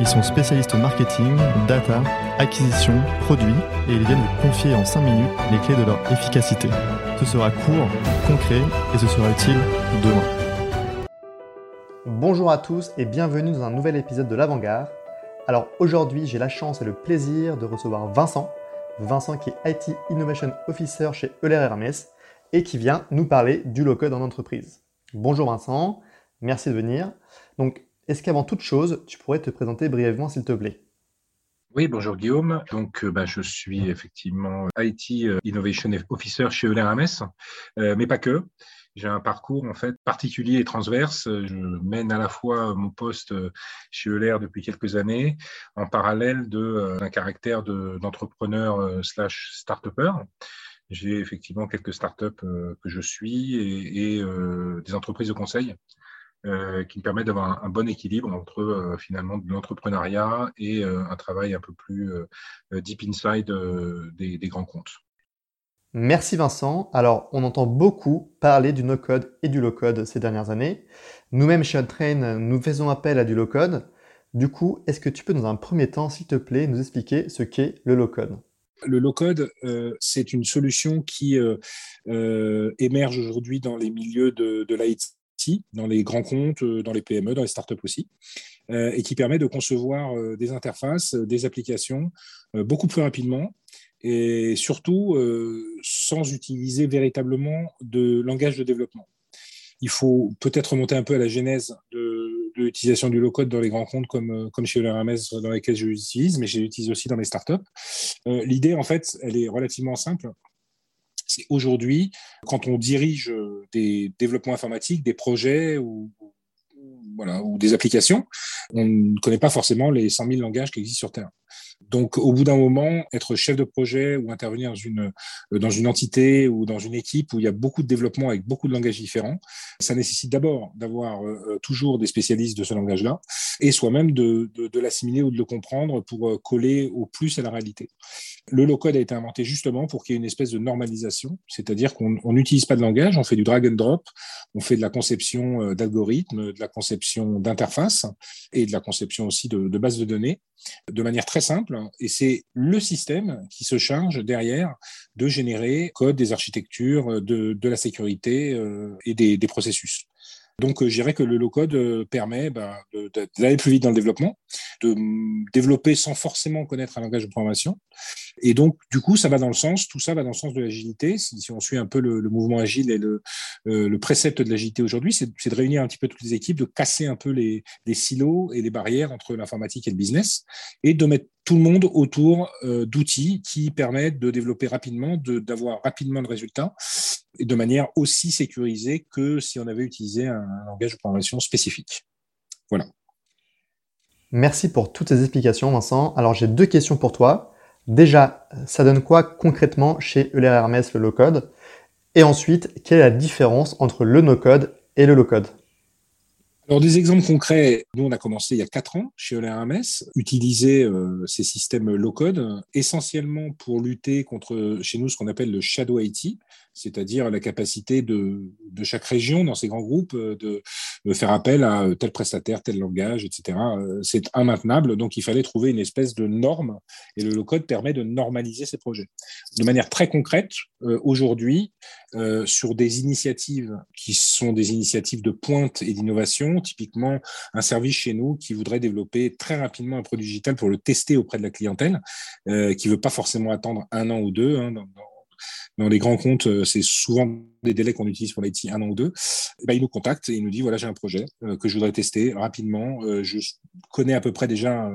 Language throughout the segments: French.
Ils sont spécialistes marketing, data, acquisition, produits et ils viennent vous confier en 5 minutes les clés de leur efficacité. Ce sera court, concret et ce sera utile demain. Bonjour à tous et bienvenue dans un nouvel épisode de l'Avant-Garde. Alors aujourd'hui, j'ai la chance et le plaisir de recevoir Vincent. Vincent qui est IT Innovation Officer chez Euler Hermès et qui vient nous parler du low-code en entreprise. Bonjour Vincent, merci de venir. Donc est-ce qu'avant toute chose, tu pourrais te présenter brièvement, s'il te plaît? Oui, bonjour Guillaume. Donc, euh, bah, je suis effectivement IT euh, Innovation Officer chez Euler euh, mais pas que. J'ai un parcours en fait particulier et transverse. Je mène à la fois mon poste chez Euler depuis quelques années, en parallèle d'un caractère d'entrepreneur slash start-upper. J'ai effectivement quelques startups que je suis et des entreprises de conseil euh, qui me permet d'avoir un, bon équilibre entre euh, finalement de l'entrepreneuriat et euh, un travail un peu plus deep inside des, grands comptes. Merci Vincent. Alors, on entend beaucoup parler du no-code et du low-code ces dernières années. Nous-mêmes chez Untrain, nous faisons appel à du low-code. Du coup, est-ce que tu peux dans un premier temps, s'il te plaît, nous expliquer ce qu'est le low-code? Le low-code, c'est une solution qui émerge aujourd'hui dans les milieux de, de l'IT dans les grands comptes, euh, dans les PME, dans les startups aussi, euh, et qui permet de concevoir euh, des interfaces, des applications beaucoup plus rapidement et surtout sans utiliser véritablement de langage de développement. Il faut peut-être remonter un peu à la genèse de, l'utilisation du low-code dans les grands comptes comme, chez Euler dans lesquels je l'utilise, mais je l'utilise aussi dans les startups. L'idée, en fait, elle est relativement simple c'est aujourd'hui, quand on dirige des développements informatiques, des projets ou, voilà, ou des applications, on ne connaît pas forcément les 100 000 langages qui existent sur Terre. Donc, au bout d'un moment, être chef de projet ou intervenir dans une, dans une entité ou dans une équipe où il y a beaucoup de développement avec beaucoup de langages différents, ça nécessite d'abord d'avoir euh, toujours des spécialistes de ce langage-là et soi-même de, l'assimiler ou de le comprendre pour euh, coller au plus à la réalité. Le low-code a été inventé justement pour qu'il y ait une espèce de normalisation, c'est-à-dire qu'on n'utilise pas de langage, on fait du drag and drop, on fait de la conception euh, d'algorithmes, de la conception d'interfaces et de la conception aussi de, de bases de données de manière très simple. Et c'est le système qui se charge derrière de générer code, des architectures, de, la sécurité euh, et des, processus. Donc, euh, je dirais que le low-code euh, permet ben, d'aller plus vite dans le développement, de développer sans forcément connaître un langage de programmation. Et donc, du coup, ça va dans le sens, tout ça va dans le sens de l'agilité. Si on suit un peu le, mouvement agile et le, euh, le précepte de l'agilité aujourd'hui, c'est de réunir un petit peu toutes les équipes, de casser un peu les silos et les barrières entre l'informatique et le business, et de mettre tout le monde autour d'outils qui permettent de développer rapidement, d'avoir rapidement le résultat et de manière aussi sécurisée que si on avait utilisé un, langage de programmation spécifique. Voilà. Merci pour toutes ces explications, Vincent. Alors, j'ai deux questions pour toi. Déjà, ça donne quoi concrètement chez Euler Hermès le low-code? Et ensuite, quelle est la différence entre le no-code et le low-code? Alors des exemples concrets, nous on a commencé il y a quatre ans chez Euler Hermès, utiliser euh, ces systèmes low-code essentiellement pour lutter contre chez nous ce qu'on appelle le shadow IT, c'est-à-dire la capacité de, de, chaque région dans ces grands groupes euh, de, faire appel à tel prestataire, tel langage, etc. Euh, c'est immaintenable, donc il fallait trouver une espèce de norme, et le low-code permet de normaliser ces projets. De manière très concrète, euh, aujourd'hui, sur des initiatives qui sont des initiatives de pointe et d'innovation, typiquement un service chez nous qui voudrait développer très rapidement un produit digital pour le tester auprès de la clientèle, qui ne veut pas forcément attendre un an ou deux. Hein, les grands comptes, euh, c'est souvent des délais qu'on utilise pour l'IT, un an ou deux. Ben, il nous contacte et il nous dit voilà, j'ai un projet euh, que je voudrais tester rapidement. Euh, je connais à peu près déjà,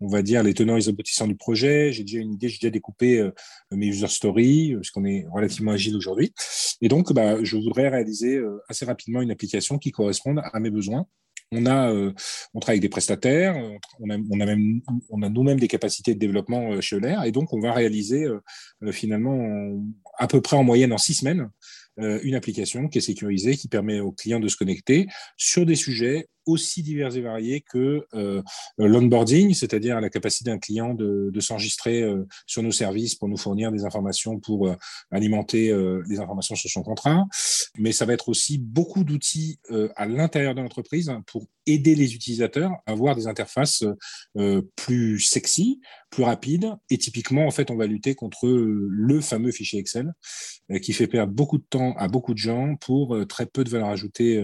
on va dire, les tenants et les aboutissants du projet. J'ai déjà une idée, j'ai déjà découpé mes user stories, parce qu'on est relativement agile aujourd'hui. Et donc, bah, je voudrais réaliser assez rapidement une application qui corresponde à mes besoins on a, euh, on travaille avec des prestataires, on a, on a même, on a nous-mêmes des capacités de développement euh, chez Euler, et donc on va réaliser euh, finalement à peu près en moyenne en six semaines une application qui est sécurisée, qui permet aux clients de se connecter sur des sujets aussi divers et variés que euh, l'onboarding, c'est-à-dire la capacité d'un client de, s'enregistrer euh, sur nos services pour nous fournir des informations pour euh, alimenter les informations sur son contrat. Mais ça va être aussi beaucoup d'outils à l'intérieur de l'entreprise pour aider les utilisateurs à avoir des interfaces plus sexy, plus rapides. Et typiquement, en fait, on va lutter contre le fameux fichier Excel qui fait perdre beaucoup de temps à beaucoup de gens pour très peu de valeur ajoutée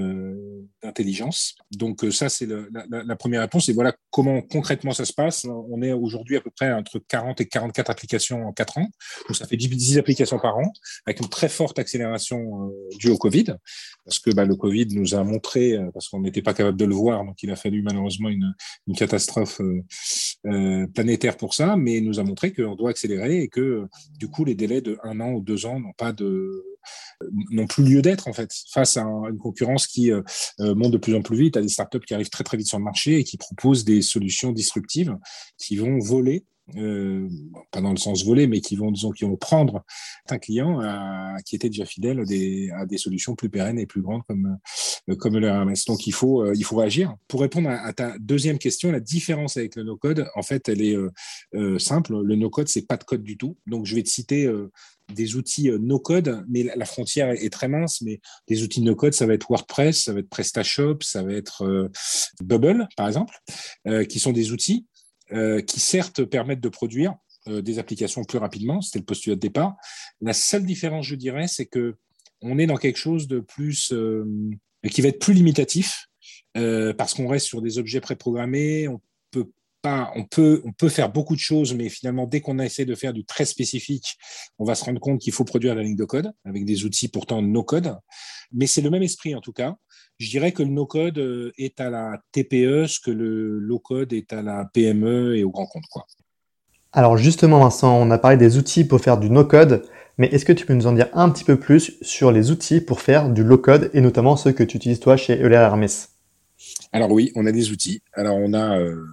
d'intelligence. Donc euh, ça, c'est la, première réponse. Et voilà comment concrètement ça se passe. On est aujourd'hui à peu près entre 40 et 44 applications en 4 ans. Donc ça fait 10, applications par an, avec une très forte accélération euh, due au Covid. Parce que bah, le Covid nous a montré, euh, parce qu'on n'était pas capable de le voir, donc il a fallu malheureusement une, catastrophe planétaire pour ça, mais il nous a montré qu'on doit accélérer et que du coup les délais de un an ou deux ans n'ont pas de n'ont plus lieu d'être en fait face à une concurrence qui euh, euh, monte de plus en plus vite, à des startups qui arrivent très très vite sur le marché et qui proposent des solutions disruptives qui vont voler euh, pas dans le sens voler, mais qui vont, disons, qui vont prendre un client qui était déjà fidèle à des, solutions plus pérennes et plus grandes comme, comme le RMS. Donc, il faut, il faut agir. Pour répondre à, ta deuxième question, la différence avec le no-code, en fait, elle est simple. Le no-code, c'est pas de code du tout. Donc, je vais te citer des outils euh, no-code, mais la frontière est très mince, mais des outils no-code, ça va être WordPress, ça va être PrestaShop, ça va être euh, Bubble, par exemple, euh, qui sont des outils qui certes permettent de produire des applications plus rapidement, c'était le postulat de départ. La seule différence, je dirais, c'est que on est dans quelque chose de plus qui va être plus limitatif parce qu'on reste sur des objets préprogrammés, on peut on peut, on peut faire beaucoup de choses, mais finalement, dès qu'on essaie de faire du très spécifique, on va se rendre compte qu'il faut produire la ligne de code avec des outils pourtant no-code. Mais c'est le même esprit en tout cas. Je dirais que le no-code euh, est à la TPE ce que le low-code est à la PME et au grand compte. Quoi. Alors justement, Vincent, on a parlé des outils pour faire du no-code, mais est-ce que tu peux nous en dire un petit peu plus sur les outils pour faire du low-code et notamment ceux que tu utilises toi chez Euler Hermes Alors oui, on a des outils. Alors on a euh,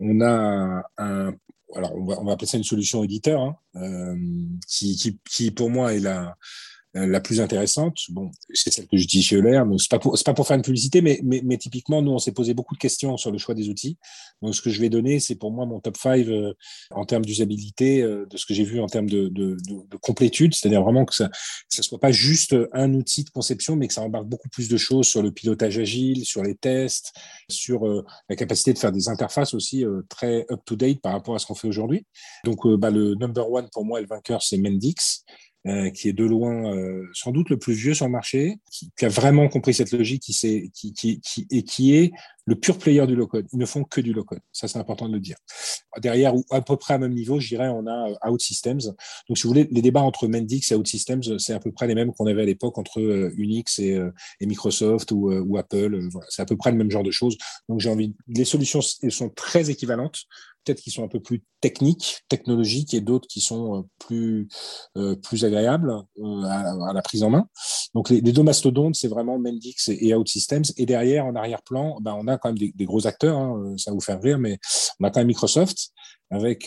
on a un, alors on va, on va appeler ça une solution éditeur, hein, euh, qui, qui, qui, pour moi est la, la plus intéressante, bon, c'est celle que j'utilise chez Euler, mais c'est pas pour, pas pour faire une publicité, mais, mais, mais typiquement, nous, on s'est posé beaucoup de questions sur le choix des outils. Donc, ce que je vais donner, c'est pour moi mon top 5 euh, en termes d'usabilité, euh, de ce que j'ai vu en termes de, de, de, complétude, c'est-à-dire vraiment que ça ne soit pas juste un outil de conception, mais que ça embarque beaucoup plus de choses sur le pilotage agile, sur les tests, sur la capacité de faire des interfaces aussi très up-to-date par rapport à ce qu'on fait aujourd'hui. Donc, bah, le number one pour moi, le vainqueur, c'est Mendix. Euh, qui est de loin euh, sans doute le plus vieux sur le marché, qui, qui a vraiment compris cette logique, qui, qui, qui, qui, et qui est le pur player du low-code. Ils ne font que du low-code. Ça, c'est important de le dire. Derrière, ou à peu près à même niveau, je dirais, on a euh, OutSystems. Donc, si vous voulez, les débats entre Mendix et OutSystems, c'est à peu près les mêmes qu'on avait à l'époque entre Unix et, Microsoft ou, ou Apple. Voilà, c'est à peu près le même genre de choses. Donc, j'ai envie. Les solutions sont très équivalentes peut-être qui sont un peu plus techniques, technologiques, et d'autres qui sont euh, plus, euh, plus agréables euh, à, la prise en main. Donc les, deux mastodontes, c'est vraiment Mendix et, OutSystems. Et derrière, en arrière-plan, ben, on a quand même des, gros acteurs, hein, ça va vous faire rire, mais on a quand même Microsoft avec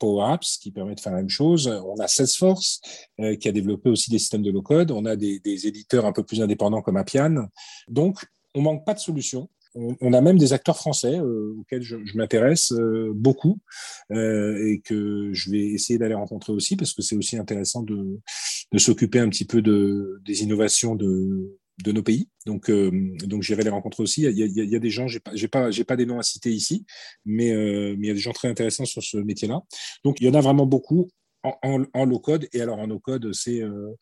Power Apps qui permet de faire la même chose. On a Salesforce qui a développé aussi des systèmes de low-code. On a des, éditeurs un peu plus indépendants comme Appian. Donc, on manque pas de solutions on, a même des acteurs français euh, auxquels je, m'intéresse euh, beaucoup euh, et que je vais essayer d'aller rencontrer aussi parce que c'est aussi intéressant de, s'occuper un petit peu de, des innovations de, nos pays. Donc, donc j'irai les rencontrer aussi. Il y a, des gens, j'ai pas, pas, pas des noms à citer ici, mais il y a des gens très intéressants sur ce métier-là. Donc, il y en a vraiment beaucoup en, low code et alors en no code c'est euh,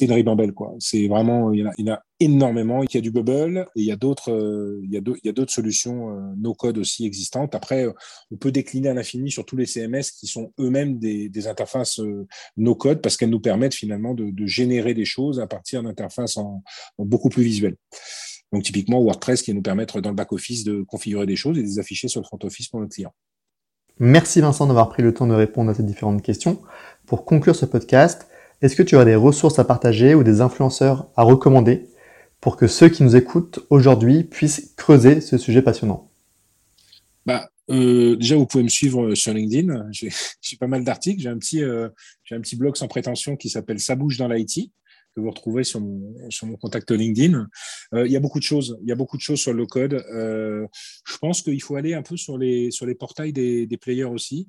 une ribambelle quoi. C'est vraiment il y, en a, énormément. Il y a du bubble et il y a d'autres euh, il y a d'autres solutions euh, no code aussi existantes. Après on peut décliner à l'infini sur tous les CMS qui sont eux-mêmes des, interfaces no code parce qu'elles nous permettent finalement de, générer des choses à partir d'interfaces beaucoup plus visuelles. Donc typiquement WordPress qui nous permettre dans le back office de configurer des choses et de les afficher sur le front office pour notre client Merci Vincent d'avoir pris le temps de répondre à ces différentes questions. Pour conclure ce podcast, est-ce que tu aurais des ressources à partager ou des influenceurs à recommander pour que ceux qui nous écoutent aujourd'hui puissent creuser ce sujet passionnant? Bah, euh, Déjà, vous pouvez me suivre sur LinkedIn. J'ai pas mal d'articles. J'ai un, petit, euh, un petit blog sans prétention qui s'appelle Ça bouge dans l'IT que vous retrouvez sur mon, contact LinkedIn. il y a beaucoup de choses. Il y a beaucoup de choses sur le code. je pense qu'il faut aller un peu sur les, sur les portails des, players aussi.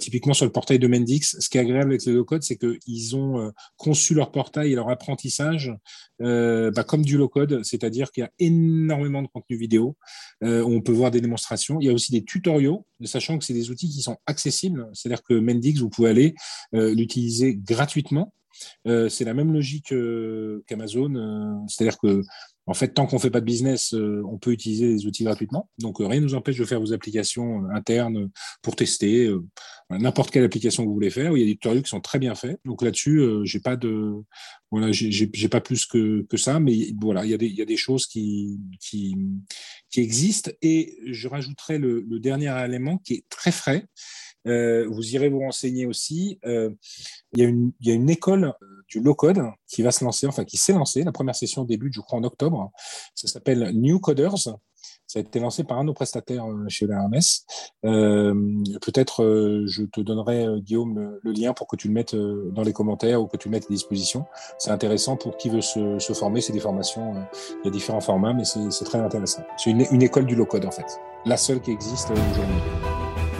typiquement sur le portail de Mendix. Ce qui est agréable avec le low code, c'est qu'ils ont conçu leur portail et leur apprentissage bah, comme du low code, c'est-à-dire qu'il y a énormément de contenu vidéo. on peut voir des démonstrations. Il y a aussi des tutoriaux, sachant que c'est des outils qui sont accessibles. C'est-à-dire que Mendix, vous pouvez aller l'utiliser gratuitement. Euh, c'est la même logique euh, qu'Amazon, euh, c'est-à-dire que en fait, tant qu'on ne fait pas de business, on peut utiliser les outils gratuitement. Donc, rien ne nous empêche de faire vos applications internes pour tester n'importe quelle application que vous voulez faire. Il y a des tutoriels qui sont très bien faits. Donc là-dessus, j'ai pas voilà, pas plus que, que ça, mais voilà, il y a des, il y a des choses qui, qui, existent. Et je rajouterai le dernier élément qui est très frais. Euh, vous irez vous renseigner aussi. Euh, il, y a une, école euh, du low-code qui va se lancer, enfin qui s'est lancée. La première session débute, je crois, en octobre. Ça s'appelle New Coders. Ça a été lancé par un de nos prestataires chez la Euh, Peut-être je te donnerai, Guillaume, le, lien pour que tu le mettes dans les commentaires ou que tu le mettes à disposition. C'est intéressant pour qui veut se, se former. C'est des formations, il y a différents formats, mais c'est très intéressant. C'est une, une école du low-code, en fait. La seule qui existe aujourd'hui.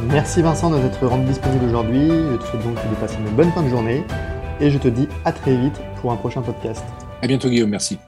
Merci Vincent de t'être rendu disponible aujourd'hui. Je te souhaite donc de passer une bonne fin de journée et je te dis à très vite pour un prochain podcast. À bientôt Guillaume, merci.